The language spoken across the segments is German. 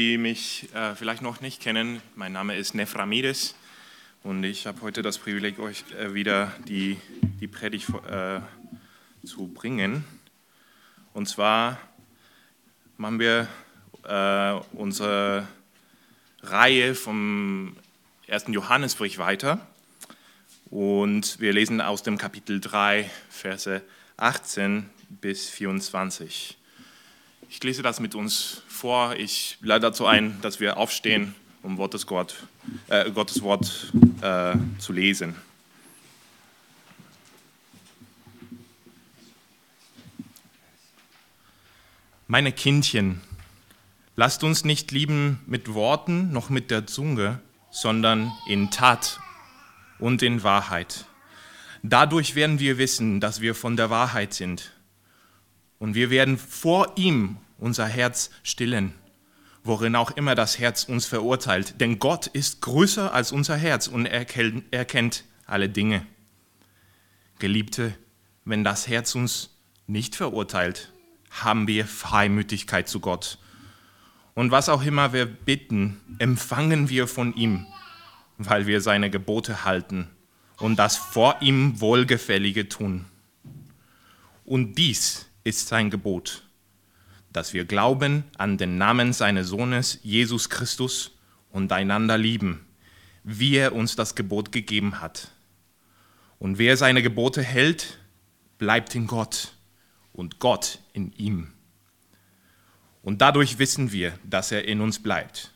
die mich äh, vielleicht noch nicht kennen, mein Name ist Neframides und ich habe heute das Privileg, euch äh, wieder die, die Predigt äh, zu bringen. Und zwar machen wir äh, unsere Reihe vom ersten Johannesbrief weiter und wir lesen aus dem Kapitel 3, Verse 18 bis 24. Ich lese das mit uns vor. Ich lade dazu ein, dass wir aufstehen, um Gottes, Gott, äh, Gottes Wort äh, zu lesen. Meine Kindchen, lasst uns nicht lieben mit Worten noch mit der Zunge, sondern in Tat und in Wahrheit. Dadurch werden wir wissen, dass wir von der Wahrheit sind und wir werden vor ihm unser Herz stillen, worin auch immer das Herz uns verurteilt. Denn Gott ist größer als unser Herz und er kennt alle Dinge. Geliebte, wenn das Herz uns nicht verurteilt, haben wir Freimütigkeit zu Gott. Und was auch immer wir bitten, empfangen wir von ihm, weil wir seine Gebote halten und das vor ihm Wohlgefällige tun. Und dies ist sein Gebot, dass wir glauben an den Namen seines Sohnes Jesus Christus und einander lieben, wie er uns das Gebot gegeben hat. Und wer seine Gebote hält, bleibt in Gott und Gott in ihm. Und dadurch wissen wir, dass er in uns bleibt,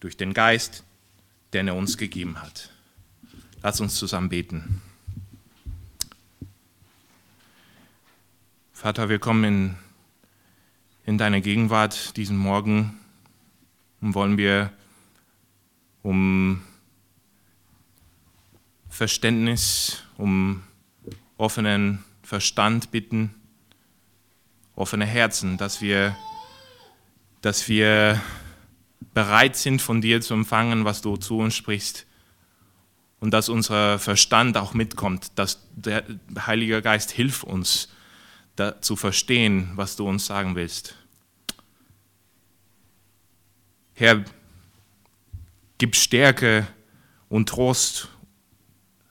durch den Geist, den er uns gegeben hat. Lass uns zusammen beten. Vater, wir kommen in, in deine Gegenwart diesen Morgen und wollen wir um Verständnis, um offenen Verstand bitten, offene Herzen, dass wir, dass wir bereit sind, von dir zu empfangen, was du zu uns sprichst. Und dass unser Verstand auch mitkommt, dass der Heilige Geist hilft uns, zu verstehen, was du uns sagen willst. Herr, gib Stärke und Trost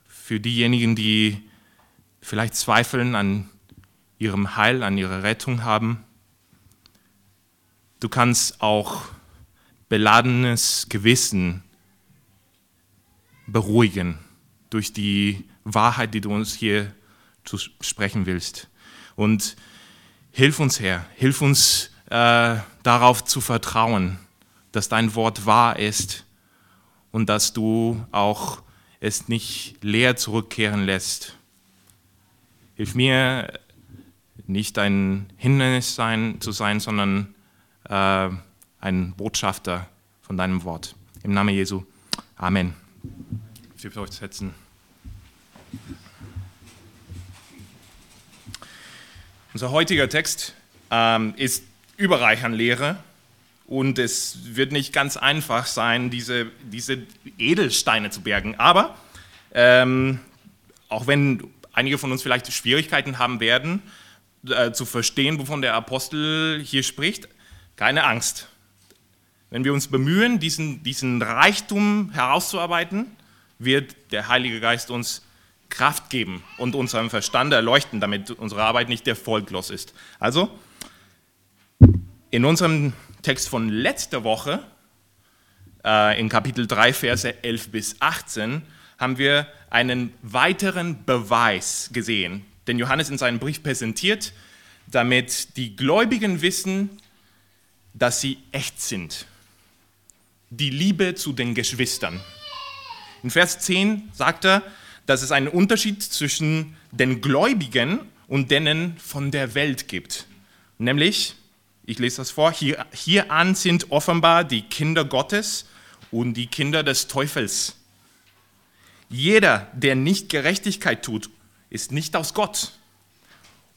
für diejenigen, die vielleicht Zweifeln an ihrem Heil, an ihrer Rettung haben. Du kannst auch beladenes Gewissen beruhigen durch die Wahrheit, die du uns hier zu sprechen willst. Und hilf uns, Herr, hilf uns äh, darauf zu vertrauen, dass dein Wort wahr ist und dass du auch es nicht leer zurückkehren lässt. Hilf mir, nicht ein Hindernis sein, zu sein, sondern äh, ein Botschafter von deinem Wort. Im Namen Jesu. Amen. Ich dürft euch setzen. Unser heutiger Text ähm, ist überreich an Lehre und es wird nicht ganz einfach sein, diese, diese Edelsteine zu bergen. Aber ähm, auch wenn einige von uns vielleicht Schwierigkeiten haben werden, äh, zu verstehen, wovon der Apostel hier spricht, keine Angst. Wenn wir uns bemühen, diesen, diesen Reichtum herauszuarbeiten, wird der Heilige Geist uns Kraft geben und unseren Verstand erleuchten, damit unsere Arbeit nicht erfolglos ist. Also, in unserem Text von letzter Woche, äh, in Kapitel 3, Verse 11 bis 18, haben wir einen weiteren Beweis gesehen, den Johannes in seinem Brief präsentiert, damit die Gläubigen wissen, dass sie echt sind. Die Liebe zu den Geschwistern. In Vers 10 sagt er, dass es einen Unterschied zwischen den Gläubigen und denen von der Welt gibt. Nämlich, ich lese das vor, hier, hieran sind offenbar die Kinder Gottes und die Kinder des Teufels. Jeder, der nicht Gerechtigkeit tut, ist nicht aus Gott.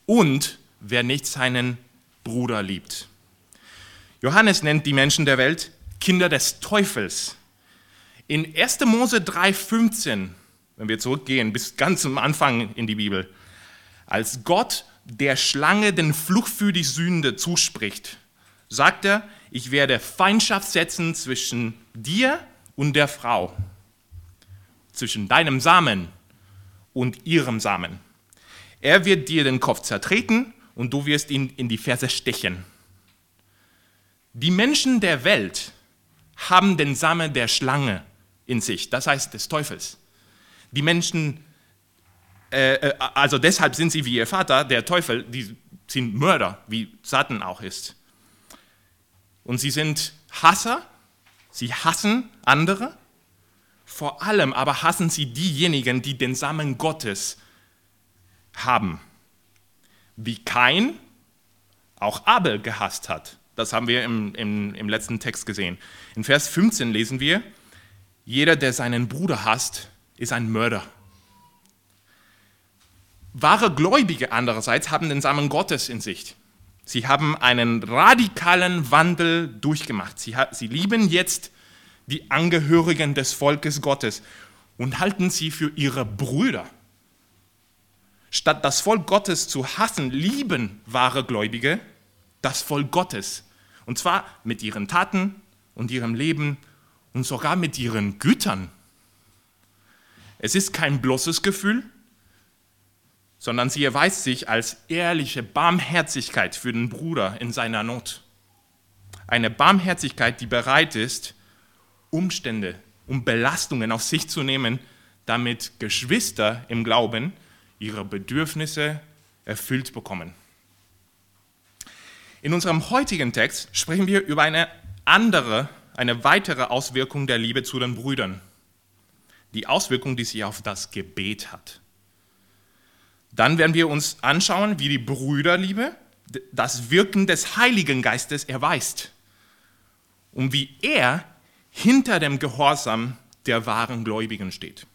Und wer nicht seinen Bruder liebt. Johannes nennt die Menschen der Welt Kinder des Teufels. In 1. Mose 3,15 wenn wir zurückgehen bis ganz am Anfang in die Bibel, als Gott der Schlange den Fluch für die Sünde zuspricht, sagt er, ich werde Feindschaft setzen zwischen dir und der Frau, zwischen deinem Samen und ihrem Samen. Er wird dir den Kopf zertreten und du wirst ihn in die Ferse stechen. Die Menschen der Welt haben den Samen der Schlange in sich, das heißt des Teufels. Die Menschen, äh, äh, also deshalb sind sie wie ihr Vater, der Teufel, die sind Mörder, wie Satan auch ist. Und sie sind Hasser, sie hassen andere, vor allem aber hassen sie diejenigen, die den Samen Gottes haben. Wie Kain auch Abel gehasst hat. Das haben wir im, im, im letzten Text gesehen. In Vers 15 lesen wir, jeder, der seinen Bruder hasst, ist ein Mörder. Wahre Gläubige andererseits haben den Samen Gottes in sich. Sie haben einen radikalen Wandel durchgemacht. Sie, sie lieben jetzt die Angehörigen des Volkes Gottes und halten sie für ihre Brüder. Statt das Volk Gottes zu hassen, lieben wahre Gläubige das Volk Gottes. Und zwar mit ihren Taten und ihrem Leben und sogar mit ihren Gütern. Es ist kein bloßes Gefühl, sondern sie erweist sich als ehrliche Barmherzigkeit für den Bruder in seiner Not. Eine Barmherzigkeit, die bereit ist, Umstände und Belastungen auf sich zu nehmen, damit Geschwister im Glauben ihre Bedürfnisse erfüllt bekommen. In unserem heutigen Text sprechen wir über eine andere, eine weitere Auswirkung der Liebe zu den Brüdern. Die Auswirkung, die sie auf das Gebet hat. Dann werden wir uns anschauen, wie die Brüderliebe das Wirken des Heiligen Geistes erweist und wie er hinter dem Gehorsam der wahren Gläubigen steht.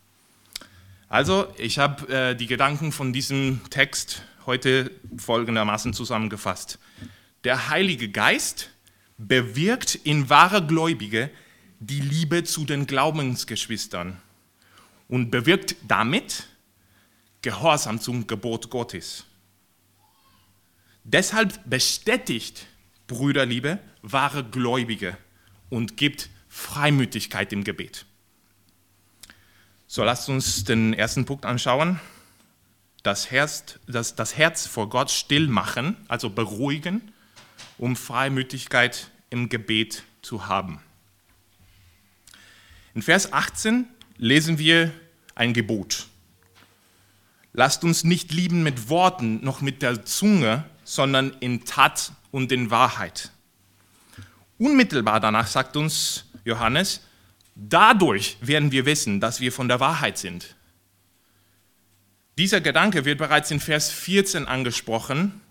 Also, ich habe äh, die Gedanken von diesem Text heute folgendermaßen zusammengefasst. Der Heilige Geist bewirkt in wahre Gläubige die Liebe zu den Glaubensgeschwistern und bewirkt damit Gehorsam zum Gebot Gottes. Deshalb bestätigt Brüderliebe wahre Gläubige und gibt Freimütigkeit im Gebet. So, lasst uns den ersten Punkt anschauen. Das Herz, das, das Herz vor Gott still machen, also beruhigen, um Freimütigkeit im Gebet zu haben. In Vers 18 lesen wir ein Gebot. Lasst uns nicht lieben mit Worten noch mit der Zunge, sondern in Tat und in Wahrheit. Unmittelbar danach sagt uns Johannes, Dadurch werden wir wissen, dass wir von der Wahrheit sind. Dieser Gedanke wird bereits in Vers 14 angesprochen.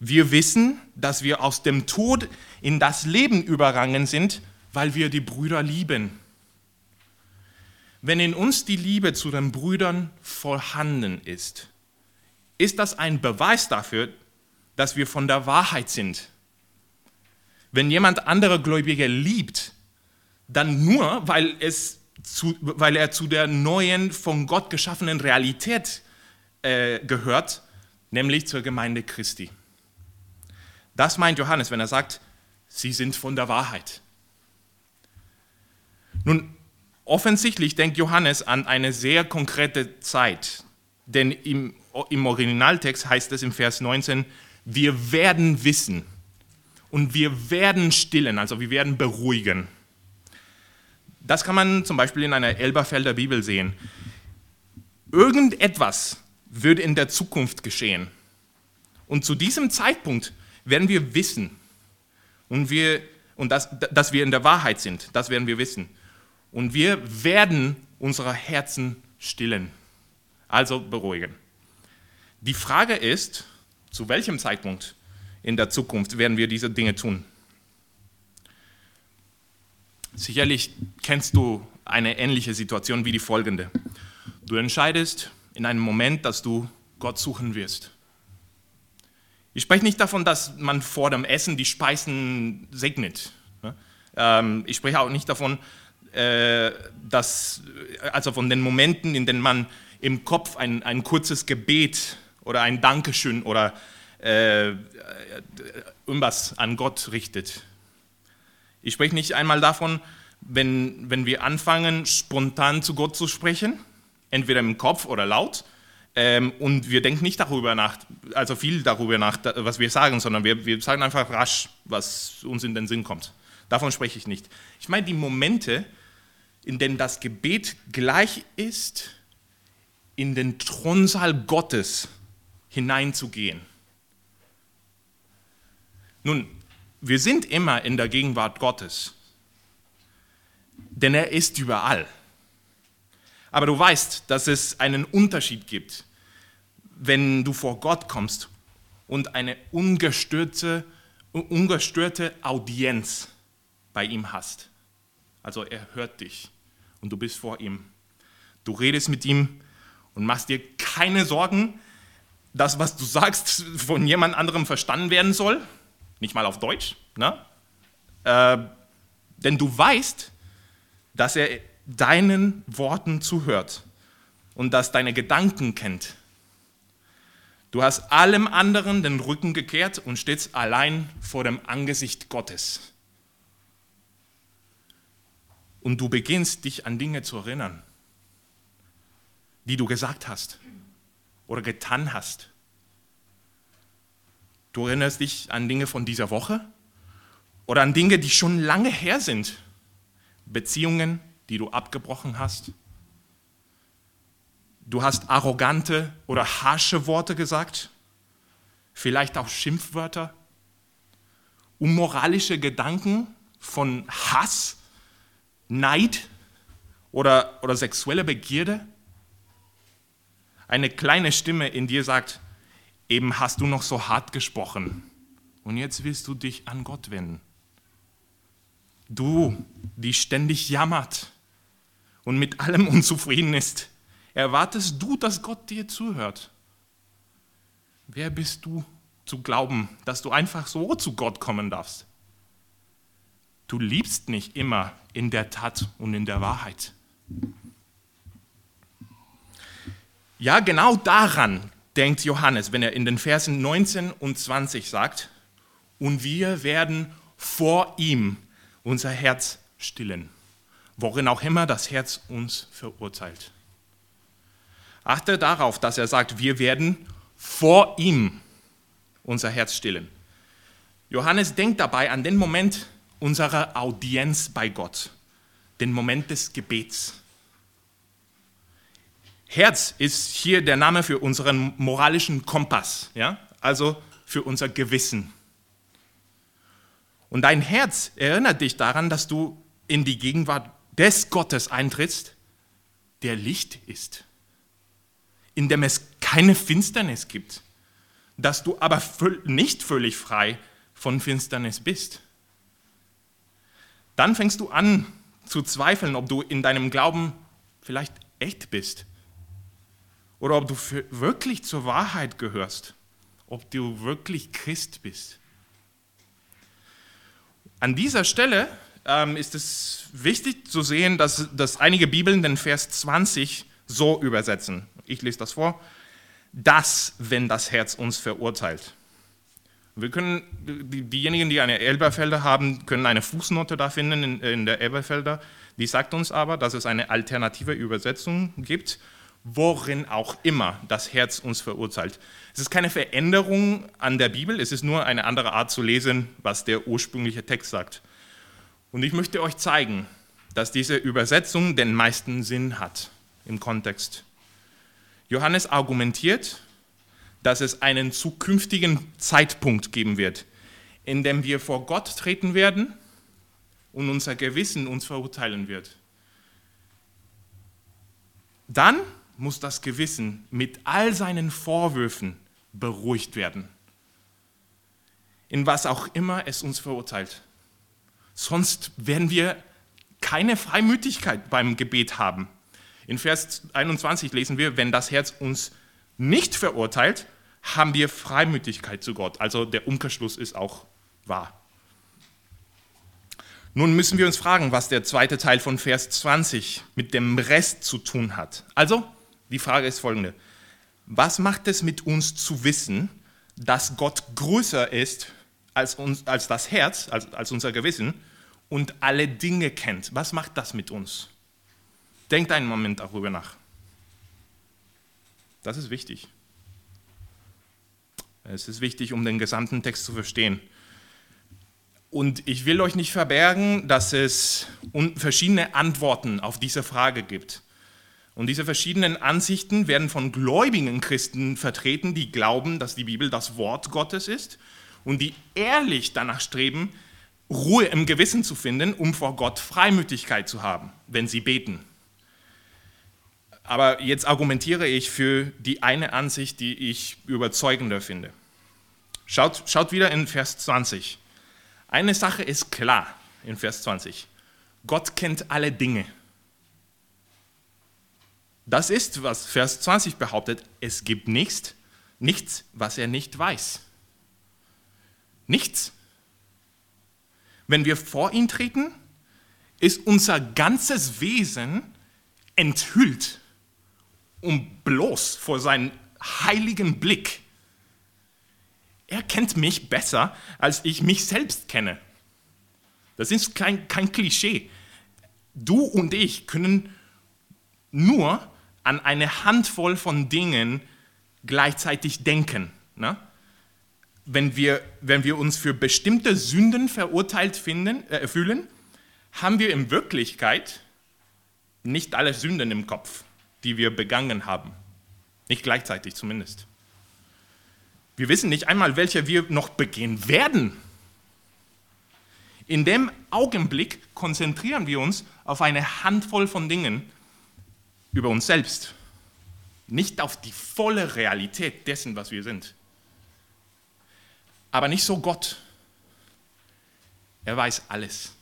Wir wissen, dass wir aus dem Tod in das Leben übergangen sind, weil wir die Brüder lieben. Wenn in uns die Liebe zu den Brüdern vorhanden ist, ist das ein Beweis dafür, dass wir von der Wahrheit sind. Wenn jemand andere Gläubige liebt, dann nur, weil, es zu, weil er zu der neuen, von Gott geschaffenen Realität äh, gehört, nämlich zur Gemeinde Christi. Das meint Johannes, wenn er sagt, sie sind von der Wahrheit. Nun, offensichtlich denkt Johannes an eine sehr konkrete Zeit, denn im, im Originaltext heißt es im Vers 19, wir werden wissen und wir werden stillen, also wir werden beruhigen. Das kann man zum Beispiel in einer Elberfelder Bibel sehen. Irgendetwas wird in der Zukunft geschehen. Und zu diesem Zeitpunkt werden wir wissen, und, wir, und das, dass wir in der Wahrheit sind, das werden wir wissen. Und wir werden unsere Herzen stillen, also beruhigen. Die Frage ist, zu welchem Zeitpunkt in der Zukunft werden wir diese Dinge tun? Sicherlich kennst du eine ähnliche Situation wie die folgende. Du entscheidest in einem Moment, dass du Gott suchen wirst. Ich spreche nicht davon, dass man vor dem Essen die Speisen segnet. Ne? Ähm, ich spreche auch nicht davon, äh, dass, also von den Momenten, in denen man im Kopf ein, ein kurzes Gebet oder ein Dankeschön oder äh, irgendwas an Gott richtet. Ich spreche nicht einmal davon, wenn, wenn wir anfangen, spontan zu Gott zu sprechen, entweder im Kopf oder laut, ähm, und wir denken nicht darüber nach, also viel darüber nach, was wir sagen, sondern wir, wir sagen einfach rasch, was uns in den Sinn kommt. Davon spreche ich nicht. Ich meine die Momente, in denen das Gebet gleich ist, in den Thronsaal Gottes hineinzugehen. Nun, wir sind immer in der Gegenwart Gottes, denn er ist überall. Aber du weißt, dass es einen Unterschied gibt, wenn du vor Gott kommst und eine ungestörte, ungestörte Audienz bei ihm hast. Also er hört dich und du bist vor ihm. Du redest mit ihm und machst dir keine Sorgen, dass was du sagst von jemand anderem verstanden werden soll. Nicht mal auf Deutsch. Ne? Äh, denn du weißt, dass er deinen Worten zuhört und dass deine Gedanken kennt. Du hast allem anderen den Rücken gekehrt und stehst allein vor dem Angesicht Gottes. Und du beginnst dich an Dinge zu erinnern, die du gesagt hast oder getan hast. Du erinnerst dich an Dinge von dieser Woche oder an Dinge, die schon lange her sind. Beziehungen, die du abgebrochen hast. Du hast arrogante oder harsche Worte gesagt, vielleicht auch Schimpfwörter, unmoralische Gedanken von Hass, Neid oder, oder sexuelle Begierde. Eine kleine Stimme in dir sagt, eben hast du noch so hart gesprochen und jetzt willst du dich an Gott wenden. Du, die ständig jammert und mit allem unzufrieden ist, erwartest du, dass Gott dir zuhört? Wer bist du zu glauben, dass du einfach so zu Gott kommen darfst? Du liebst nicht immer in der Tat und in der Wahrheit. Ja, genau daran denkt Johannes, wenn er in den Versen 19 und 20 sagt, und wir werden vor ihm unser Herz stillen, worin auch immer das Herz uns verurteilt. Achte darauf, dass er sagt, wir werden vor ihm unser Herz stillen. Johannes denkt dabei an den Moment unserer Audienz bei Gott, den Moment des Gebets. Herz ist hier der Name für unseren moralischen Kompass, ja? also für unser Gewissen. Und dein Herz erinnert dich daran, dass du in die Gegenwart des Gottes eintrittst, der Licht ist, in dem es keine Finsternis gibt, dass du aber nicht völlig frei von Finsternis bist. Dann fängst du an zu zweifeln, ob du in deinem Glauben vielleicht echt bist oder ob du wirklich zur Wahrheit gehörst, ob du wirklich Christ bist. An dieser Stelle ähm, ist es wichtig zu sehen, dass, dass einige Bibeln den Vers 20 so übersetzen. Ich lese das vor. Das, wenn das Herz uns verurteilt. Wir können, diejenigen, die eine Elberfelder haben, können eine Fußnote da finden in, in der Elberfelder. Die sagt uns aber, dass es eine alternative Übersetzung gibt, worin auch immer das Herz uns verurteilt. Es ist keine Veränderung an der Bibel, es ist nur eine andere Art zu lesen, was der ursprüngliche Text sagt. Und ich möchte euch zeigen, dass diese Übersetzung den meisten Sinn hat im Kontext. Johannes argumentiert, dass es einen zukünftigen Zeitpunkt geben wird, in dem wir vor Gott treten werden und unser Gewissen uns verurteilen wird. Dann muss das Gewissen mit all seinen Vorwürfen beruhigt werden. In was auch immer es uns verurteilt. Sonst werden wir keine Freimütigkeit beim Gebet haben. In Vers 21 lesen wir, wenn das Herz uns nicht verurteilt, haben wir Freimütigkeit zu Gott. Also der Umkehrschluss ist auch wahr. Nun müssen wir uns fragen, was der zweite Teil von Vers 20 mit dem Rest zu tun hat. Also, die Frage ist folgende. Was macht es mit uns zu wissen, dass Gott größer ist als, uns, als das Herz, als, als unser Gewissen und alle Dinge kennt. Was macht das mit uns? Denkt einen Moment darüber nach. Das ist wichtig. Es ist wichtig, um den gesamten Text zu verstehen. Und ich will euch nicht verbergen, dass es verschiedene Antworten auf diese Frage gibt. Und diese verschiedenen Ansichten werden von gläubigen Christen vertreten, die glauben, dass die Bibel das Wort Gottes ist und die ehrlich danach streben, Ruhe im Gewissen zu finden, um vor Gott Freimütigkeit zu haben, wenn sie beten. Aber jetzt argumentiere ich für die eine Ansicht, die ich überzeugender finde. Schaut, schaut wieder in Vers 20. Eine Sache ist klar in Vers 20. Gott kennt alle Dinge. Das ist, was Vers 20 behauptet. Es gibt nichts, nichts, was er nicht weiß. Nichts. Wenn wir vor ihn treten, ist unser ganzes Wesen enthüllt, um bloß vor seinem heiligen Blick. Er kennt mich besser, als ich mich selbst kenne. Das ist kein, kein Klischee. Du und ich können nur an eine Handvoll von Dingen gleichzeitig denken. Ne? Wenn, wir, wenn wir uns für bestimmte Sünden verurteilt finden, äh, fühlen, haben wir in Wirklichkeit nicht alle Sünden im Kopf, die wir begangen haben. Nicht gleichzeitig zumindest. Wir wissen nicht einmal, welche wir noch begehen werden. In dem Augenblick konzentrieren wir uns auf eine Handvoll von Dingen, über uns selbst, nicht auf die volle Realität dessen, was wir sind. Aber nicht so Gott. Er weiß alles.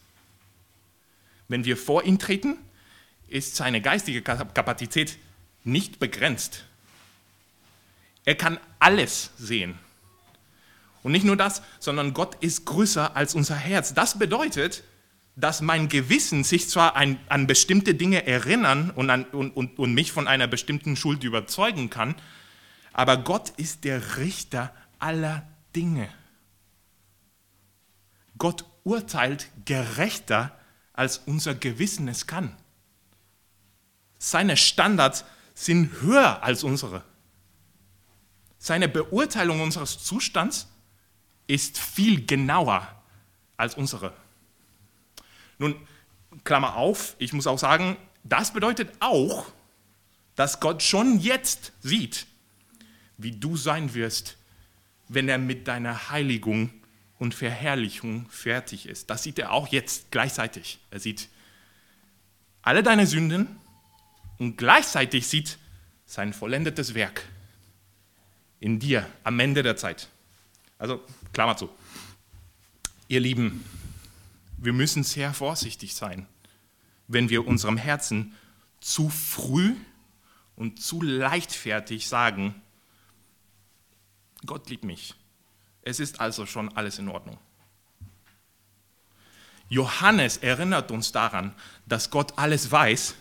Wenn wir vor ihn treten, ist seine geistige Kapazität nicht begrenzt. Er kann alles sehen. Und nicht nur das, sondern Gott ist größer als unser Herz. Das bedeutet, dass mein Gewissen sich zwar an, an bestimmte Dinge erinnern und, an, und, und, und mich von einer bestimmten Schuld überzeugen kann, aber Gott ist der Richter aller Dinge. Gott urteilt gerechter, als unser Gewissen es kann. Seine Standards sind höher als unsere. Seine Beurteilung unseres Zustands ist viel genauer als unsere. Nun, Klammer auf, ich muss auch sagen, das bedeutet auch, dass Gott schon jetzt sieht, wie du sein wirst, wenn er mit deiner Heiligung und Verherrlichung fertig ist. Das sieht er auch jetzt gleichzeitig. Er sieht alle deine Sünden und gleichzeitig sieht sein vollendetes Werk in dir am Ende der Zeit. Also, Klammer zu. Ihr Lieben, wir müssen sehr vorsichtig sein, wenn wir unserem Herzen zu früh und zu leichtfertig sagen, Gott liebt mich. Es ist also schon alles in Ordnung. Johannes erinnert uns daran, dass Gott alles weiß,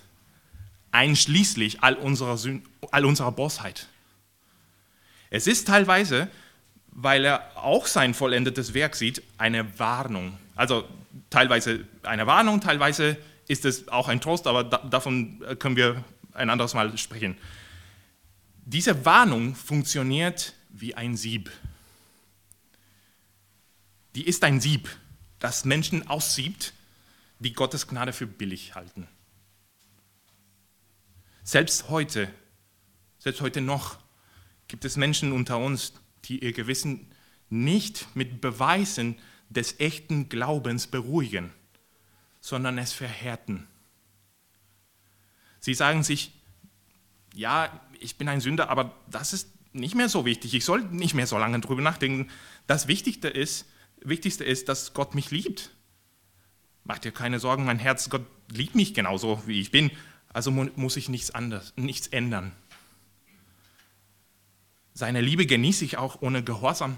einschließlich all unserer, Sünd, all unserer Bosheit. Es ist teilweise, weil er auch sein vollendetes Werk sieht, eine Warnung. Also teilweise eine Warnung, teilweise ist es auch ein Trost, aber da, davon können wir ein anderes Mal sprechen. Diese Warnung funktioniert wie ein Sieb. Die ist ein Sieb, das Menschen aussiebt, die Gottes Gnade für billig halten. Selbst heute, selbst heute noch, gibt es Menschen unter uns, die ihr Gewissen nicht mit Beweisen des echten Glaubens beruhigen, sondern es verhärten. Sie sagen sich, ja, ich bin ein Sünder, aber das ist nicht mehr so wichtig. Ich soll nicht mehr so lange drüber nachdenken. Das Wichtigste ist, Wichtigste ist, dass Gott mich liebt. Macht dir keine Sorgen, mein Herz, Gott liebt mich genauso, wie ich bin. Also muss ich nichts anderes, nichts ändern. Seine Liebe genieße ich auch ohne Gehorsam.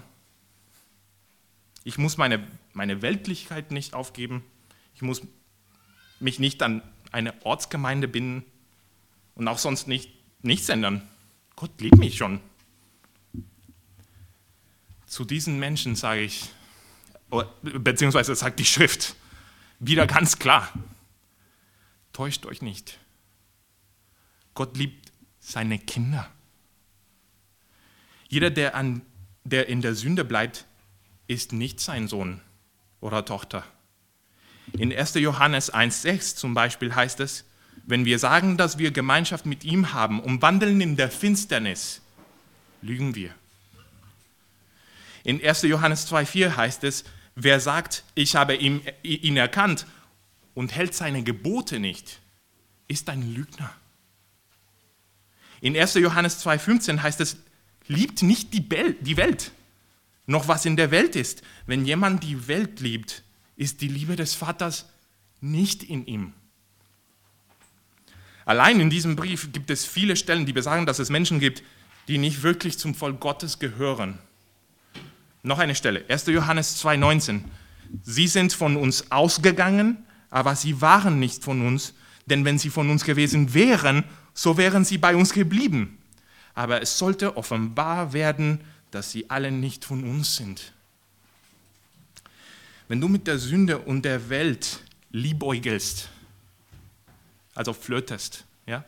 Ich muss meine, meine Weltlichkeit nicht aufgeben. Ich muss mich nicht an eine Ortsgemeinde binden und auch sonst nicht, nichts ändern. Gott liebt mich schon. Zu diesen Menschen sage ich, beziehungsweise sagt die Schrift, wieder ganz klar. Täuscht euch nicht. Gott liebt seine Kinder. Jeder, der, an, der in der Sünde bleibt, ist nicht sein Sohn oder Tochter. In 1. Johannes 1.6 zum Beispiel heißt es, wenn wir sagen, dass wir Gemeinschaft mit ihm haben und wandeln in der Finsternis, lügen wir. In 1. Johannes 2.4 heißt es, wer sagt, ich habe ihn, ihn erkannt und hält seine Gebote nicht, ist ein Lügner. In 1. Johannes 2.15 heißt es, liebt nicht die Welt, noch was in der Welt ist. Wenn jemand die Welt liebt, ist die Liebe des Vaters nicht in ihm. Allein in diesem Brief gibt es viele Stellen, die besagen, dass es Menschen gibt, die nicht wirklich zum Volk Gottes gehören. Noch eine Stelle, 1. Johannes 2,19. Sie sind von uns ausgegangen, aber sie waren nicht von uns, denn wenn sie von uns gewesen wären, so wären sie bei uns geblieben. Aber es sollte offenbar werden, dass sie alle nicht von uns sind. Wenn du mit der Sünde und der Welt liebäugelst, also flirtest, ja,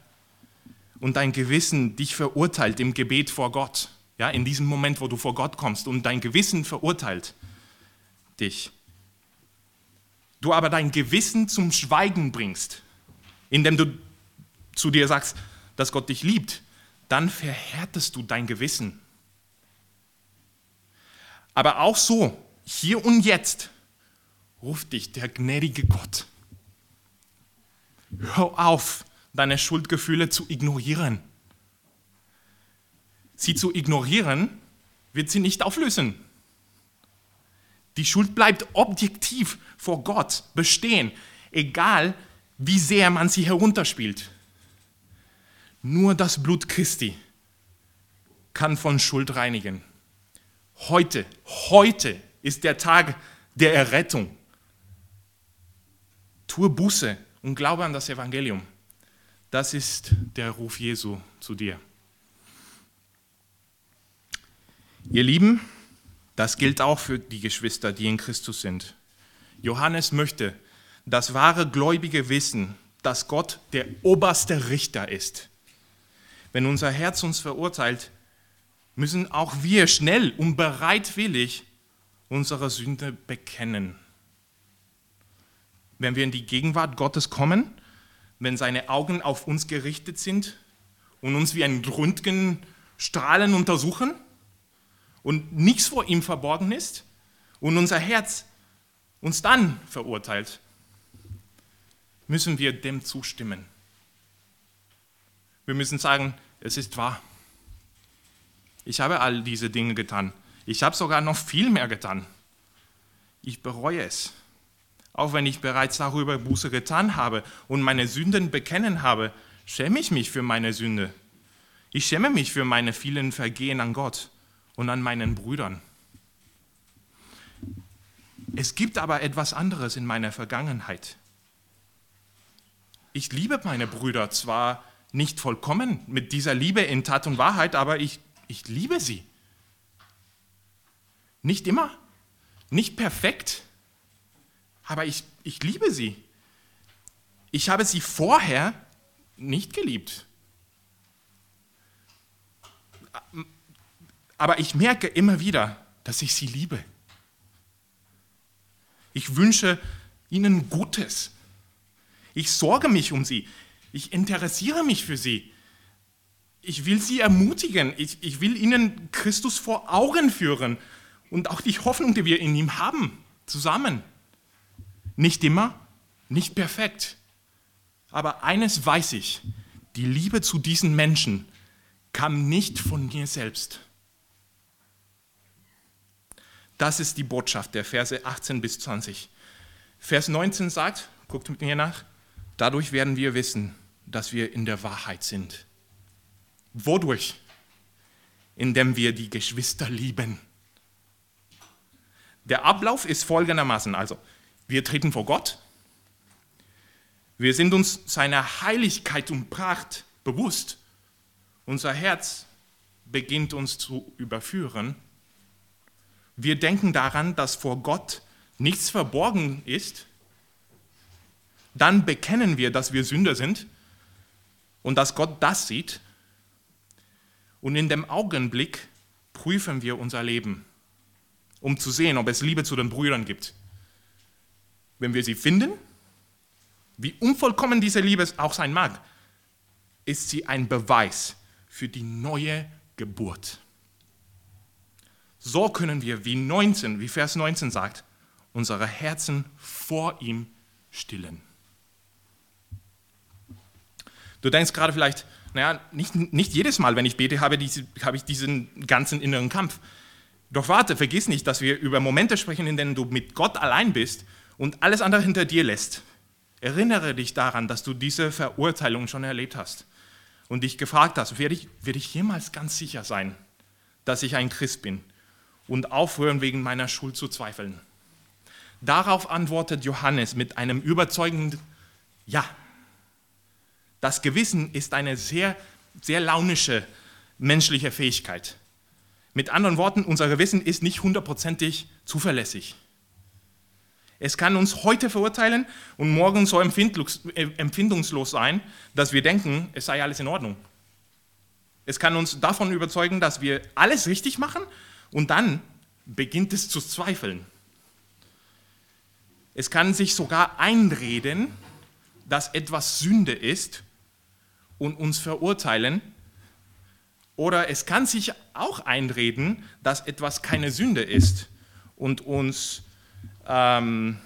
und dein Gewissen dich verurteilt im Gebet vor Gott, ja, in diesem Moment, wo du vor Gott kommst und dein Gewissen verurteilt dich, du aber dein Gewissen zum Schweigen bringst, indem du zu dir sagst, dass Gott dich liebt, dann verhärtest du dein Gewissen. Aber auch so, hier und jetzt, ruft dich der gnädige Gott. Hör auf, deine Schuldgefühle zu ignorieren. Sie zu ignorieren, wird sie nicht auflösen. Die Schuld bleibt objektiv vor Gott bestehen, egal wie sehr man sie herunterspielt. Nur das Blut Christi kann von Schuld reinigen. Heute, heute ist der Tag der Errettung. Tue Buße und glaube an das Evangelium. Das ist der Ruf Jesu zu dir. Ihr Lieben, das gilt auch für die Geschwister, die in Christus sind. Johannes möchte, dass wahre Gläubige wissen, dass Gott der oberste Richter ist. Wenn unser Herz uns verurteilt, müssen auch wir schnell und bereitwillig unsere Sünde bekennen wenn wir in die Gegenwart Gottes kommen, wenn seine Augen auf uns gerichtet sind und uns wie ein Röntgenstrahlen untersuchen und nichts vor ihm verborgen ist und unser Herz uns dann verurteilt, müssen wir dem zustimmen. Wir müssen sagen, es ist wahr. Ich habe all diese Dinge getan. Ich habe sogar noch viel mehr getan. Ich bereue es auch wenn ich bereits darüber Buße getan habe und meine Sünden bekennen habe, schäme ich mich für meine Sünde. Ich schäme mich für meine vielen Vergehen an Gott und an meinen Brüdern. Es gibt aber etwas anderes in meiner Vergangenheit. Ich liebe meine Brüder zwar nicht vollkommen mit dieser Liebe in Tat und Wahrheit, aber ich, ich liebe sie. Nicht immer, nicht perfekt, aber ich, ich liebe sie. Ich habe sie vorher nicht geliebt. Aber ich merke immer wieder, dass ich sie liebe. Ich wünsche ihnen Gutes. Ich sorge mich um sie. Ich interessiere mich für sie. Ich will sie ermutigen. Ich, ich will ihnen Christus vor Augen führen und auch die Hoffnung, die wir in ihm haben, zusammen. Nicht immer, nicht perfekt. Aber eines weiß ich, die Liebe zu diesen Menschen kam nicht von mir selbst. Das ist die Botschaft der Verse 18 bis 20. Vers 19 sagt, guckt mit mir nach, dadurch werden wir wissen, dass wir in der Wahrheit sind. Wodurch? Indem wir die Geschwister lieben. Der Ablauf ist folgendermaßen, also wir treten vor Gott. Wir sind uns seiner Heiligkeit und Pracht bewusst. Unser Herz beginnt uns zu überführen. Wir denken daran, dass vor Gott nichts verborgen ist dann bekennen wir, dass wir Sünder sind und dass Gott das sieht. Und in dem Augenblick prüfen wir unser Leben, um zu sehen, ob es Liebe zu den Brüdern gibt. Wenn wir sie finden, wie unvollkommen diese Liebe auch sein mag, ist sie ein Beweis für die neue Geburt. So können wir, wie 19, wie Vers 19 sagt, unsere Herzen vor ihm stillen. Du denkst gerade vielleicht, naja, nicht, nicht jedes Mal, wenn ich bete, habe, diese, habe ich diesen ganzen inneren Kampf. Doch warte, vergiss nicht, dass wir über Momente sprechen, in denen du mit Gott allein bist und alles andere hinter dir lässt. Erinnere dich daran, dass du diese Verurteilung schon erlebt hast und dich gefragt hast, werde ich, werde ich jemals ganz sicher sein, dass ich ein Christ bin und aufhören, wegen meiner Schuld zu zweifeln. Darauf antwortet Johannes mit einem überzeugenden Ja. Das Gewissen ist eine sehr, sehr launische menschliche Fähigkeit. Mit anderen Worten, unser Gewissen ist nicht hundertprozentig zuverlässig. Es kann uns heute verurteilen und morgen so äh, empfindungslos sein, dass wir denken, es sei alles in Ordnung. Es kann uns davon überzeugen, dass wir alles richtig machen und dann beginnt es zu zweifeln. Es kann sich sogar einreden, dass etwas Sünde ist und uns verurteilen. Oder es kann sich auch einreden, dass etwas keine Sünde ist und uns, ähm,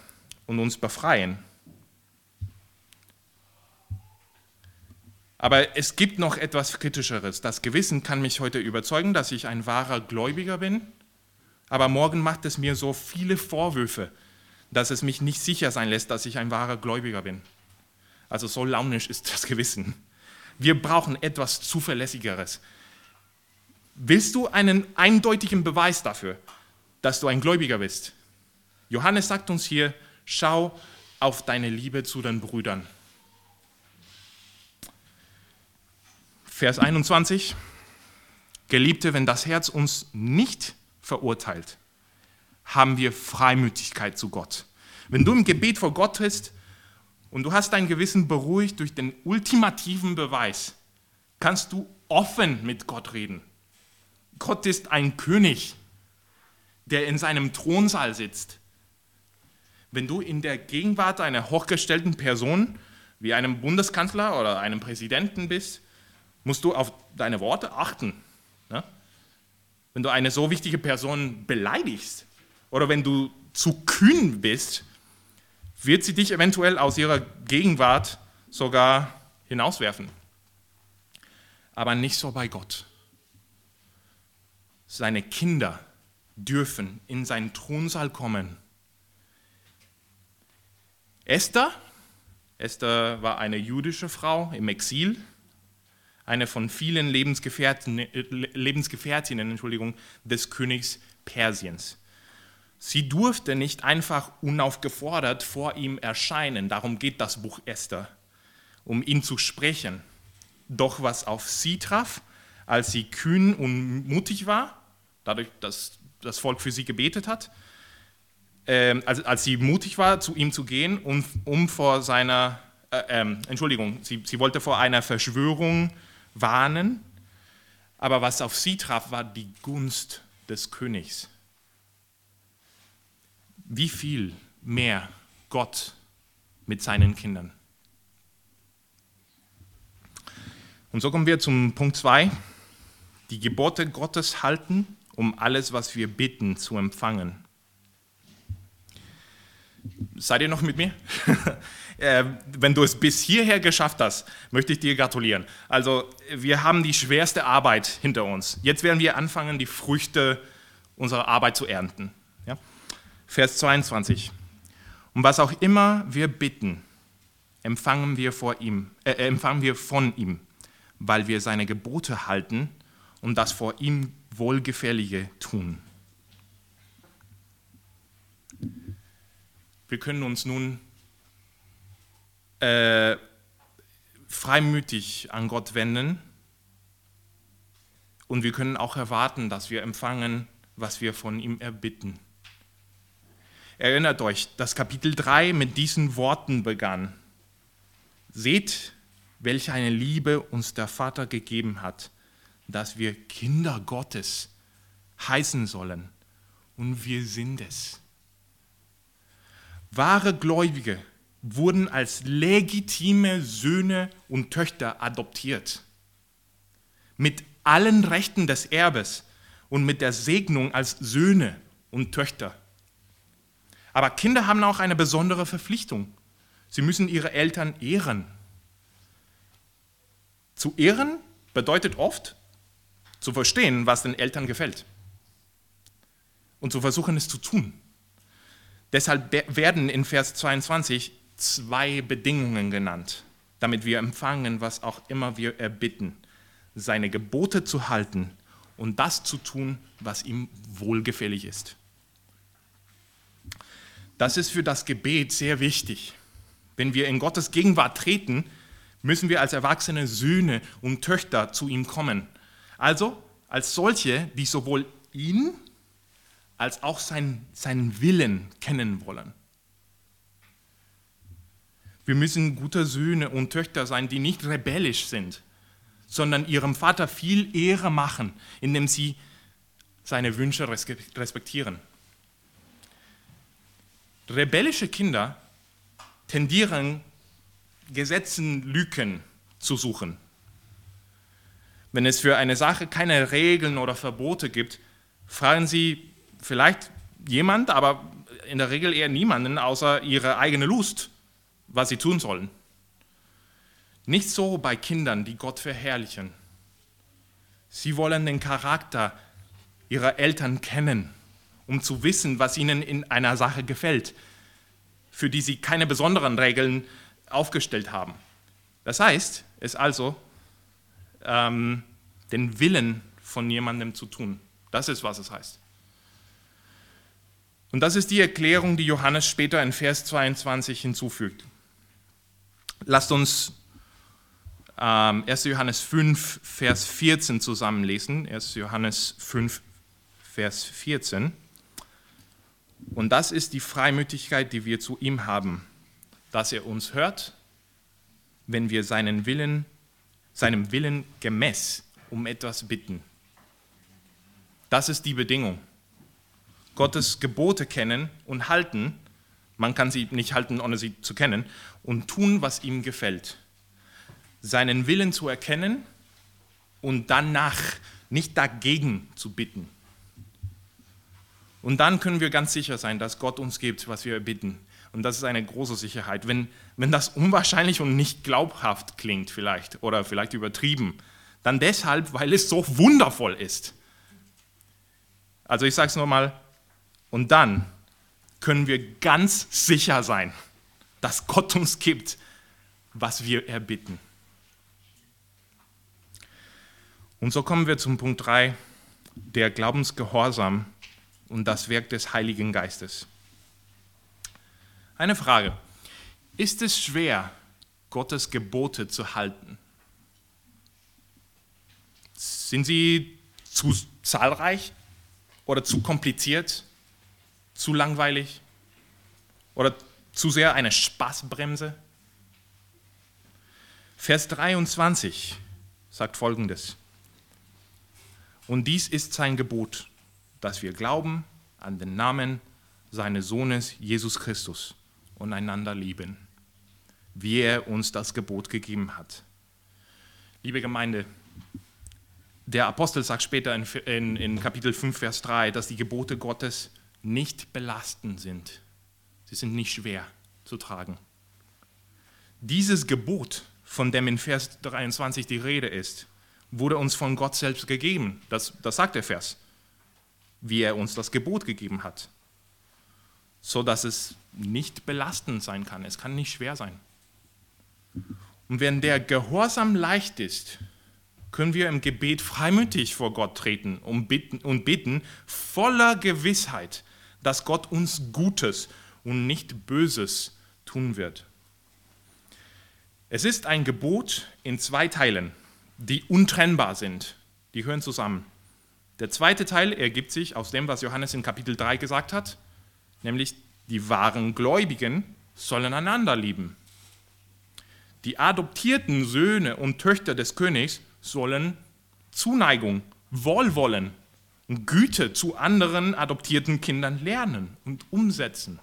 und uns befreien. Aber es gibt noch etwas Kritischeres. Das Gewissen kann mich heute überzeugen, dass ich ein wahrer Gläubiger bin, aber morgen macht es mir so viele Vorwürfe, dass es mich nicht sicher sein lässt, dass ich ein wahrer Gläubiger bin. Also so launisch ist das Gewissen. Wir brauchen etwas Zuverlässigeres. Willst du einen eindeutigen Beweis dafür, dass du ein Gläubiger bist? Johannes sagt uns hier, schau auf deine Liebe zu den Brüdern. Vers 21. Geliebte, wenn das Herz uns nicht verurteilt, haben wir Freimütigkeit zu Gott. Wenn du im Gebet vor Gott trittst und du hast dein Gewissen beruhigt durch den ultimativen Beweis, kannst du offen mit Gott reden. Gott ist ein König, der in seinem Thronsaal sitzt. Wenn du in der Gegenwart einer hochgestellten Person wie einem Bundeskanzler oder einem Präsidenten bist, musst du auf deine Worte achten. Ne? Wenn du eine so wichtige Person beleidigst oder wenn du zu kühn bist, wird sie dich eventuell aus ihrer Gegenwart sogar hinauswerfen. Aber nicht so bei Gott. Seine Kinder dürfen in seinen Thronsaal kommen. Esther, Esther war eine jüdische Frau im Exil eine von vielen Lebensgefährtinnen, äh, Lebensgefährtinnen Entschuldigung, des Königs Persiens. Sie durfte nicht einfach unaufgefordert vor ihm erscheinen, darum geht das Buch Esther, um ihn zu sprechen. Doch was auf sie traf, als sie kühn und mutig war, dadurch, dass das Volk für sie gebetet hat, äh, als, als sie mutig war, zu ihm zu gehen, um, um vor seiner, äh, äh, Entschuldigung, sie, sie wollte vor einer Verschwörung warnen, aber was auf sie traf, war die Gunst des Königs. Wie viel mehr Gott mit seinen Kindern. Und so kommen wir zum Punkt 2. Die Gebote Gottes halten, um alles, was wir bitten, zu empfangen. Seid ihr noch mit mir? Äh, wenn du es bis hierher geschafft hast, möchte ich dir gratulieren. Also wir haben die schwerste Arbeit hinter uns. Jetzt werden wir anfangen, die Früchte unserer Arbeit zu ernten. Vers 22. Und was auch immer wir bitten, empfangen wir, vor ihm, äh, äh, empfangen wir von ihm, weil wir seine Gebote halten und das vor ihm Wohlgefällige tun. Wir können uns nun äh, freimütig an Gott wenden und wir können auch erwarten, dass wir empfangen, was wir von ihm erbitten. Erinnert euch, das Kapitel 3 mit diesen Worten begann. Seht, welche eine Liebe uns der Vater gegeben hat, dass wir Kinder Gottes heißen sollen. Und wir sind es. Wahre Gläubige wurden als legitime Söhne und Töchter adoptiert. Mit allen Rechten des Erbes und mit der Segnung als Söhne und Töchter. Aber Kinder haben auch eine besondere Verpflichtung. Sie müssen ihre Eltern ehren. Zu ehren bedeutet oft zu verstehen, was den Eltern gefällt und zu versuchen, es zu tun. Deshalb werden in Vers 22 zwei Bedingungen genannt, damit wir empfangen, was auch immer wir erbitten, seine Gebote zu halten und das zu tun, was ihm wohlgefällig ist. Das ist für das Gebet sehr wichtig. Wenn wir in Gottes Gegenwart treten, müssen wir als erwachsene Söhne und Töchter zu ihm kommen. Also als solche, die sowohl ihn als auch sein, seinen Willen kennen wollen. Wir müssen gute Söhne und Töchter sein, die nicht rebellisch sind, sondern ihrem Vater viel Ehre machen, indem sie seine Wünsche respektieren. Rebellische Kinder tendieren, Gesetzen Lücken zu suchen. Wenn es für eine Sache keine Regeln oder Verbote gibt, fragen sie vielleicht jemand, aber in der Regel eher niemanden, außer ihre eigene Lust, was sie tun sollen. Nicht so bei Kindern, die Gott verherrlichen. Sie wollen den Charakter ihrer Eltern kennen um zu wissen, was ihnen in einer Sache gefällt, für die sie keine besonderen Regeln aufgestellt haben. Das heißt, es also ähm, den Willen von jemandem zu tun. Das ist, was es heißt. Und das ist die Erklärung, die Johannes später in Vers 22 hinzufügt. Lasst uns ähm, 1. Johannes 5, Vers 14 zusammenlesen. 1. Johannes 5, Vers 14. Und das ist die Freimütigkeit, die wir zu ihm haben, dass er uns hört, wenn wir seinen Willen, seinem Willen gemäß um etwas bitten. Das ist die Bedingung. Gottes Gebote kennen und halten, man kann sie nicht halten, ohne sie zu kennen, und tun, was ihm gefällt. Seinen Willen zu erkennen und danach nicht dagegen zu bitten. Und dann können wir ganz sicher sein, dass Gott uns gibt, was wir bitten. Und das ist eine große Sicherheit. Wenn, wenn das unwahrscheinlich und nicht glaubhaft klingt vielleicht oder vielleicht übertrieben, dann deshalb, weil es so wundervoll ist. Also ich sage es nochmal, und dann können wir ganz sicher sein, dass Gott uns gibt, was wir erbitten. Und so kommen wir zum Punkt 3, der Glaubensgehorsam und das Werk des Heiligen Geistes. Eine Frage. Ist es schwer, Gottes Gebote zu halten? Sind sie zu zahlreich oder zu kompliziert, zu langweilig oder zu sehr eine Spaßbremse? Vers 23 sagt folgendes. Und dies ist sein Gebot, dass wir glauben an den Namen seines Sohnes Jesus Christus und einander lieben, wie er uns das Gebot gegeben hat. Liebe Gemeinde, der Apostel sagt später in, in, in, Kapitel 5, Vers 3, dass die Gebote Gottes nicht belastend sind. Sie sind nicht schwer zu tragen. Dieses Gebot, von dem in Vers 23 die Rede ist, wurde uns von Gott selbst gegeben. Das, das sagt der Vers wie er uns das Gebot gegeben hat, so dass es nicht belastend sein kann. Es kann nicht schwer sein. Und wenn der Gehorsam leicht ist, können wir im Gebet freimütig vor Gott treten und bitten, und bitten voller Gewissheit, dass Gott uns Gutes und nicht Böses tun wird. Es ist ein Gebot in zwei Teilen, die untrennbar sind. Die hören zusammen. Der zweite Teil ergibt sich aus dem, was Johannes in Kapitel 3 gesagt hat, nämlich die wahren Gläubigen sollen einander lieben. Die adoptierten Söhne und Töchter des Königs sollen Zuneigung, Wohlwollen und Güte zu anderen adoptierten Kindern lernen und umsetzen.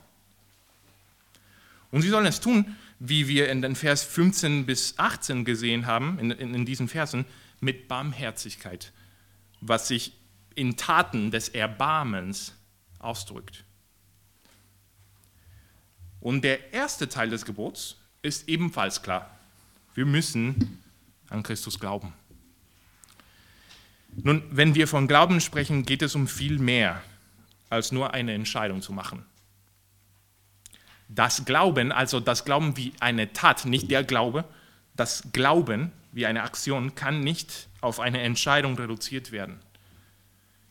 Und sie sollen es tun, wie wir in den Vers 15 bis 18 gesehen haben, in, in, in diesen Versen, mit Barmherzigkeit, was sich in Taten des Erbarmens ausdrückt. Und der erste Teil des Gebots ist ebenfalls klar. Wir müssen an Christus glauben. Nun, wenn wir von Glauben sprechen, geht es um viel mehr als nur eine Entscheidung zu machen. Das Glauben, also das Glauben wie eine Tat, nicht der Glaube, das Glauben wie eine Aktion kann nicht auf eine Entscheidung reduziert werden,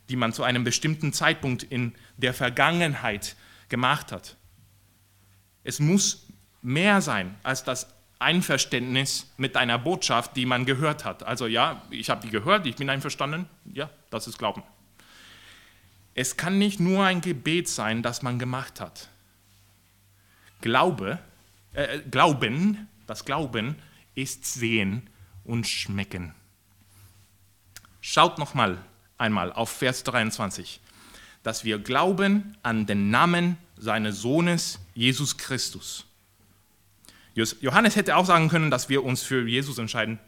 die man zu einem bestimmten Zeitpunkt in der Vergangenheit gemacht hat. Es muss mehr sein als das Einverständnis mit einer Botschaft, die man gehört hat. Also ja, ich habe die gehört, ich bin einverstanden, ja, das ist Glauben. Es kann nicht nur ein Gebet sein, das man gemacht hat. Glaube, äh, Glauben, das Glauben ist Sehen und Schmecken. Schaut nochmal einmal auf Vers 23, dass wir glauben an den Namen seines Sohnes Jesus Christus. Johannes hätte auch sagen können, dass wir uns für Jesus entscheiden.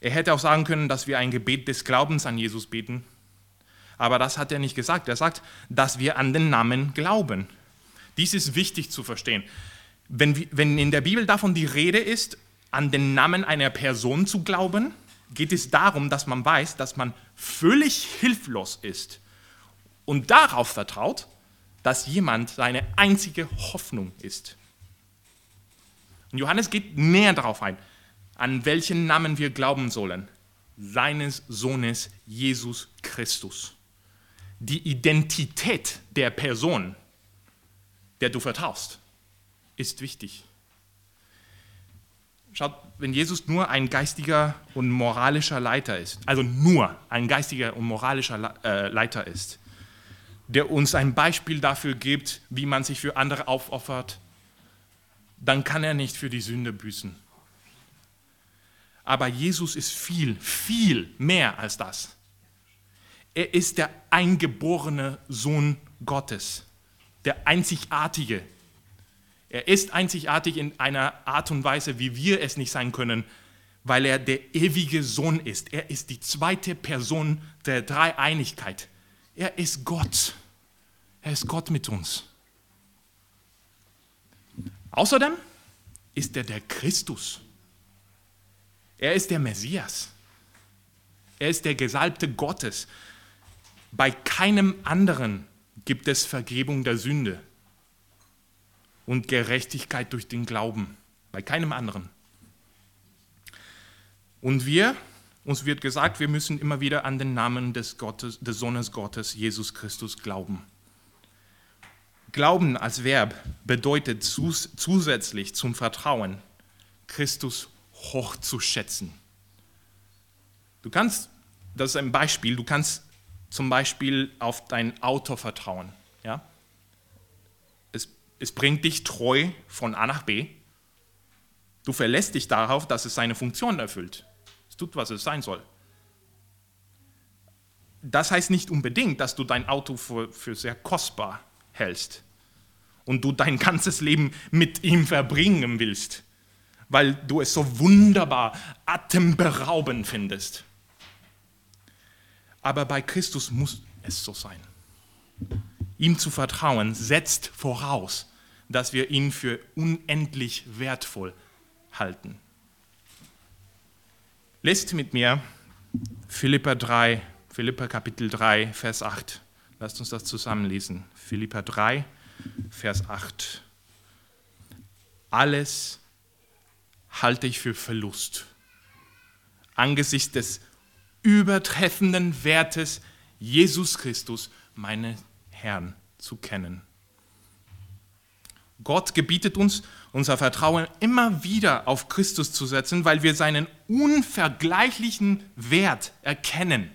Er hätte auch sagen können, dass wir ein Gebet des Glaubens an Jesus beten. Aber das hat er nicht gesagt. Er sagt, dass wir an den Namen glauben. Dies ist wichtig zu verstehen. Wenn, wenn in der Bibel davon die Rede ist, an den Namen einer Person zu glauben, geht es darum, dass man weiß, dass man völlig hilflos ist und darauf vertraut, dass jemand seine einzige Hoffnung ist. Und Johannes geht näher darauf ein, an welchen Namen wir glauben sollen. Seines Sohnes Jesus Christus. Die Identität der Person, der du vertraust, ist wichtig. Schaut, wenn Jesus nur ein geistiger und moralischer Leiter ist, also nur ein geistiger und moralischer äh, Leiter ist, der uns ein Beispiel dafür gibt, wie man sich für andere aufopfert, dann kann er nicht für die Sünde büßen. Aber Jesus ist viel, viel mehr als das. Er ist der eingeborene Sohn Gottes, der einzigartige. Er ist einzigartig in einer Art und Weise, wie wir es nicht sein können, weil er der ewige Sohn ist. Er ist die zweite Person der Dreieinigkeit. Er ist Gott. Er ist Gott mit uns. Außerdem ist er der Christus. Er ist der Messias. Er ist der Gesalbte Gottes. Bei keinem anderen gibt es Vergebung der Sünde und Gerechtigkeit durch den Glauben. Bei keinem anderen. Und wir, uns wird gesagt, wir müssen immer wieder an den Namen des, Gottes, des Sohnes Gottes, Jesus Christus, glauben. Glauben als Verb bedeutet zus zusätzlich zum Vertrauen, Christus hochzuschätzen. Du kannst, das ist ein Beispiel, du kannst zum Beispiel auf dein Auto vertrauen. Ja? Es, bringt dich treu von A nach B. Du verlässt dich darauf, dass es seine Funktion erfüllt. Es tut, was es sein soll. Das heißt nicht unbedingt, dass du dein Auto für, für sehr kostbar hältst und du dein ganzes Leben mit ihm verbringen willst, weil du es so wunderbar, atemberaubend findest. Aber bei Christus muss es so sein. Ihm zu vertrauen setzt voraus, dass wir ihn für unendlich wertvoll halten. Lest mit mir Philippa 3, Philippa Kapitel 3, Vers 8. Lasst uns das zusammenlesen. Philippa 3, Vers 8. Alles halte ich für Verlust angesichts des übertreffenden Wertes Jesus Christus, meinen Herrn, zu kennen. Gott gebietet uns, unser Vertrauen immer wieder auf Christus zu setzen, weil wir seinen unvergleichlichen Wert erkennen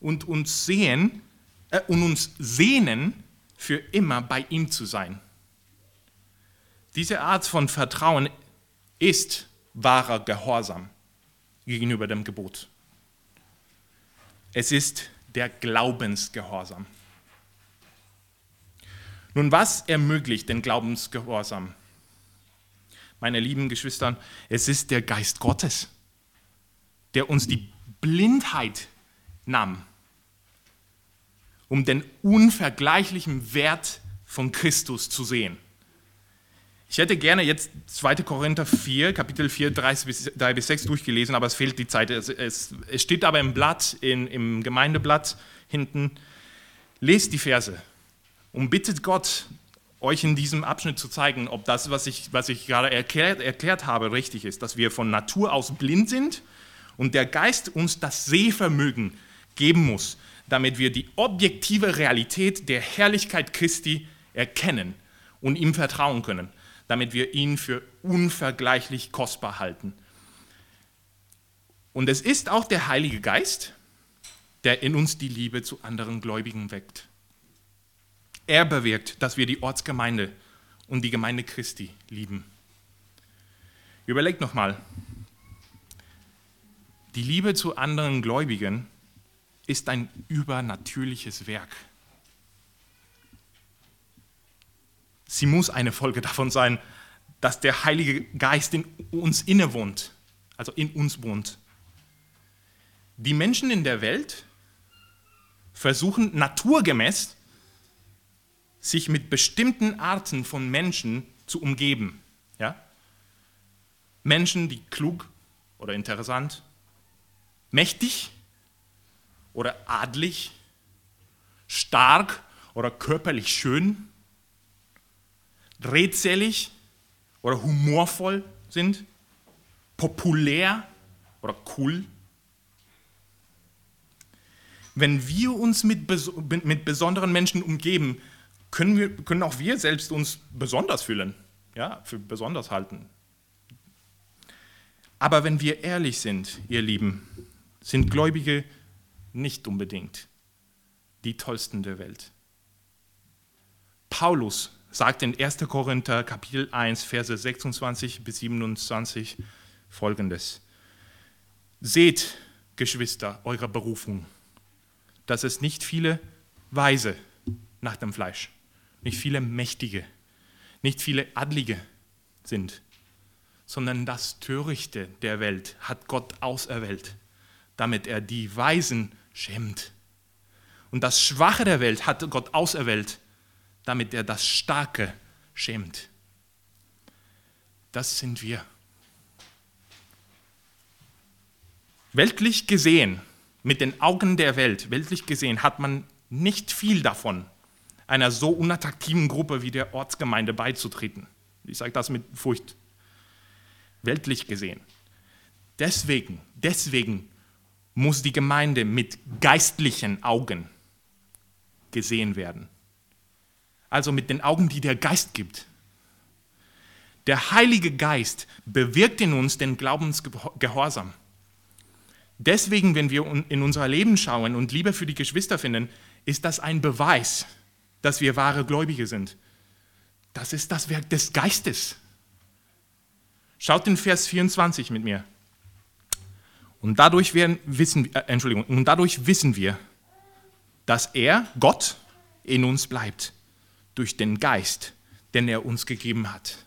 und uns sehen äh, und uns sehnen, für immer bei ihm zu sein. Diese Art von Vertrauen ist wahrer Gehorsam gegenüber dem Gebot. Es ist der Glaubensgehorsam. Nun, was ermöglicht den Glaubensgehorsam? Meine lieben Geschwister, es ist der Geist Gottes, der uns die Blindheit nahm, um den unvergleichlichen Wert von Christus zu sehen. Ich hätte gerne jetzt 2. Korinther 4, Kapitel 4, 3 bis 6 durchgelesen, aber es fehlt die Zeit. Es, es, es steht aber im Blatt, in, im Gemeindeblatt hinten. Lest die Verse und bittet Gott, euch in diesem Abschnitt zu zeigen, ob das, was ich, was ich gerade erklärt, erklärt habe, richtig ist, dass wir von Natur aus blind sind und der Geist uns das Sehvermögen geben muss, damit wir die objektive Realität der Herrlichkeit Christi erkennen und ihm vertrauen können damit wir ihn für unvergleichlich kostbar halten. Und es ist auch der Heilige Geist, der in uns die Liebe zu anderen Gläubigen weckt. Er bewirkt, dass wir die Ortsgemeinde und die Gemeinde Christi lieben. Überlegt nochmal, die Liebe zu anderen Gläubigen ist ein übernatürliches Werk. Sie muss eine Folge davon sein, dass der Heilige Geist in uns innewohnt, also in uns wohnt. Die Menschen in der Welt versuchen naturgemäß, sich mit bestimmten Arten von Menschen zu umgeben. Ja? Menschen, die klug oder interessant, mächtig oder adlig, stark oder körperlich schön, redselig oder humorvoll sind, populär oder cool. Wenn wir uns mit, mit besonderen Menschen umgeben, können, wir, können auch wir selbst uns besonders fühlen, ja, für besonders halten. Aber wenn wir ehrlich sind, ihr Lieben, sind Gläubige nicht unbedingt die tollsten der Welt. Paulus sagt in 1. Korinther Kapitel 1, Verse 26 bis 27 folgendes. Seht, Geschwister, eure Berufung, dass es nicht viele Weise nach dem Fleisch, nicht viele Mächtige, nicht viele Adlige sind, sondern das Törichte der Welt hat Gott auserwählt, damit er die Weisen schämt. Und das Schwache der Welt hat Gott auserwählt, damit er das Starke schämt. Das sind wir. Weltlich gesehen, mit den Augen der Welt, weltlich gesehen, hat man nicht viel davon, einer so unattraktiven Gruppe wie der Ortsgemeinde beizutreten. Ich sage das mit Furcht. Weltlich gesehen. Deswegen, deswegen muss die Gemeinde mit geistlichen Augen gesehen werden also mit den Augen, die der Geist gibt. Der Heilige Geist bewirkt in uns den Glaubensgehorsam. Deswegen, wenn wir in unser Leben schauen und Liebe für die Geschwister finden, ist das ein Beweis, dass wir wahre Gläubige sind. Das ist das Werk des Geistes. Schaut in Vers 24 mit mir. Und dadurch, werden, wissen, äh, Entschuldigung, und dadurch wissen wir, dass er, Gott, in uns bleibt durch den Geist, den er uns gegeben hat.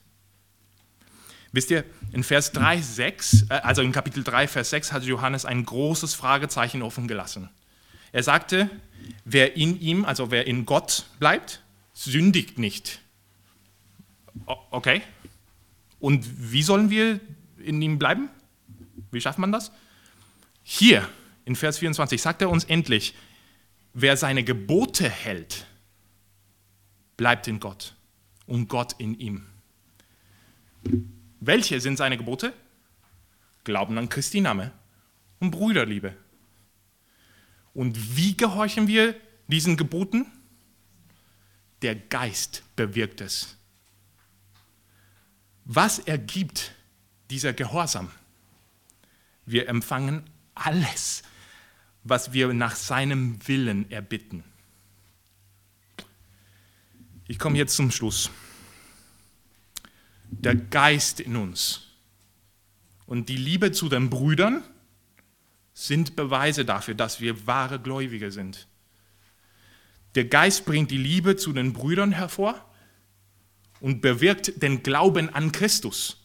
Wisst ihr, in Vers 3, 6, äh, also in Kapitel 3, Vers 6 hat Johannes ein großes Fragezeichen offen gelassen. Er sagte, wer in ihm, also wer in Gott bleibt, sündigt nicht. Okay. Und wie sollen wir in ihm bleiben? Wie schafft man das? Hier in Vers 24 sagt er uns endlich, wer seine Gebote hält, bleibt in Gott und Gott in ihm. Welche sind seine Gebote? Glauben an Christi Name und Brüderliebe. Und wie gehorchen wir diesen Geboten? Der Geist bewirkt es. Was ergibt dieser Gehorsam? Wir empfangen alles, was wir nach seinem Willen erbitten. Ich komme jetzt zum Schluss. Der Geist in uns und die Liebe zu den Brüdern sind Beweise dafür, dass wir wahre Gläubige sind. Der Geist bringt die Liebe zu den Brüdern hervor und bewirkt den Glauben an Christus.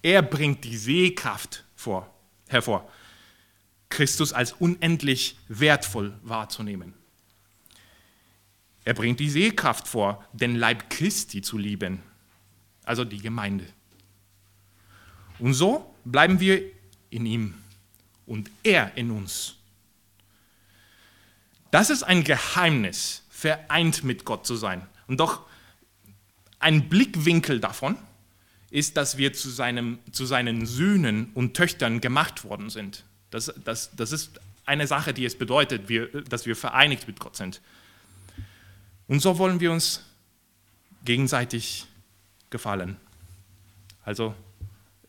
Er bringt die Sehkraft vor, hervor, Christus als unendlich wertvoll wahrzunehmen. Er bringt die Sehkraft vor, den Leib Christi zu lieben, also die Gemeinde. Und so bleiben wir in ihm und er in uns. Das ist ein Geheimnis, vereint mit Gott zu sein. Und doch ein Blickwinkel davon ist, dass wir zu, seinem, zu seinen Söhnen und Töchtern gemacht worden sind. Das, das, das ist eine Sache, die es bedeutet, wir, dass wir vereinigt mit Gott sind. Und so wollen wir uns gegenseitig gefallen. Also,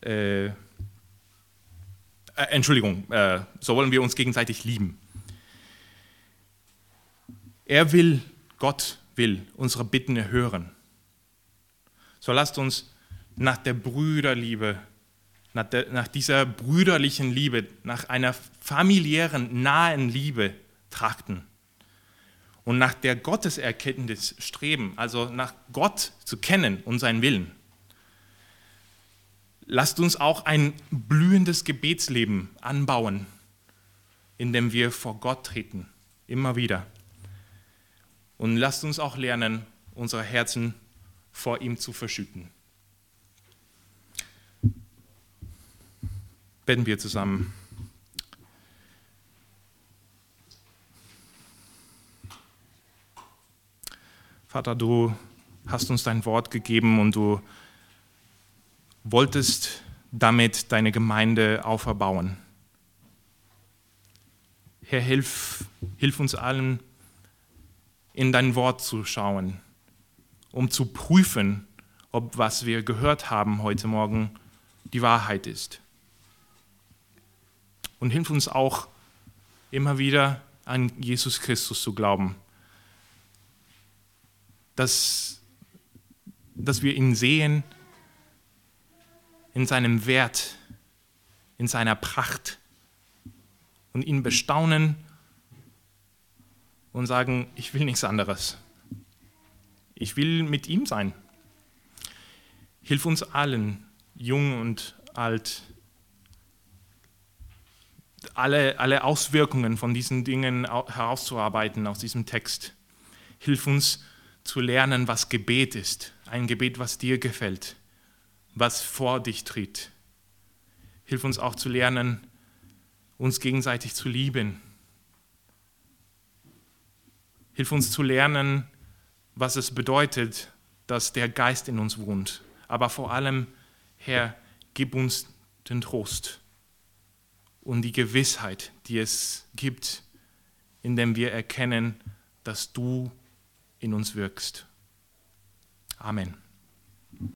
äh, äh, Entschuldigung, äh, so wollen wir uns gegenseitig lieben. Er will, Gott will unsere Bitten hören. So lasst uns nach der Brüderliebe, nach, der, nach dieser brüderlichen Liebe, nach einer familiären, nahen Liebe trachten und nach der Gotteserkenntnis streben, also nach Gott zu kennen und seinen Willen. Lasst uns auch ein blühendes Gebetsleben anbauen, in dem wir vor Gott treten, immer wieder. Und lasst uns auch lernen, unsere Herzen vor ihm zu verschütten. Beten wir zusammen. Vater, du hast uns dein Wort gegeben und du wolltest damit deine Gemeinde auferbauen. Herr, hilf, hilf uns allen, in dein Wort zu schauen, um zu prüfen, ob was wir gehört haben heute Morgen die Wahrheit ist. Und hilf uns auch immer wieder an Jesus Christus zu glauben, dass, dass wir ihn sehen in seinem Wert, in seiner Pracht und ihn bestaunen und sagen, ich will nichts anderes. Ich will mit ihm sein. Hilf uns allen, jung und alt, alle, alle Auswirkungen von diesen Dingen herauszuarbeiten aus diesem Text. Hilf uns zu lernen, was Gebet ist. Ein Gebet, was dir gefällt, was vor dich tritt. Hilf uns auch zu lernen, uns gegenseitig zu lieben Hilf uns zu lernen, was es bedeutet, dass der Geist in uns wohnt. Aber vor allem, Herr, gib uns den Trost und die Gewissheit, die es gibt, indem wir erkennen, dass du in uns wirkst. Amen.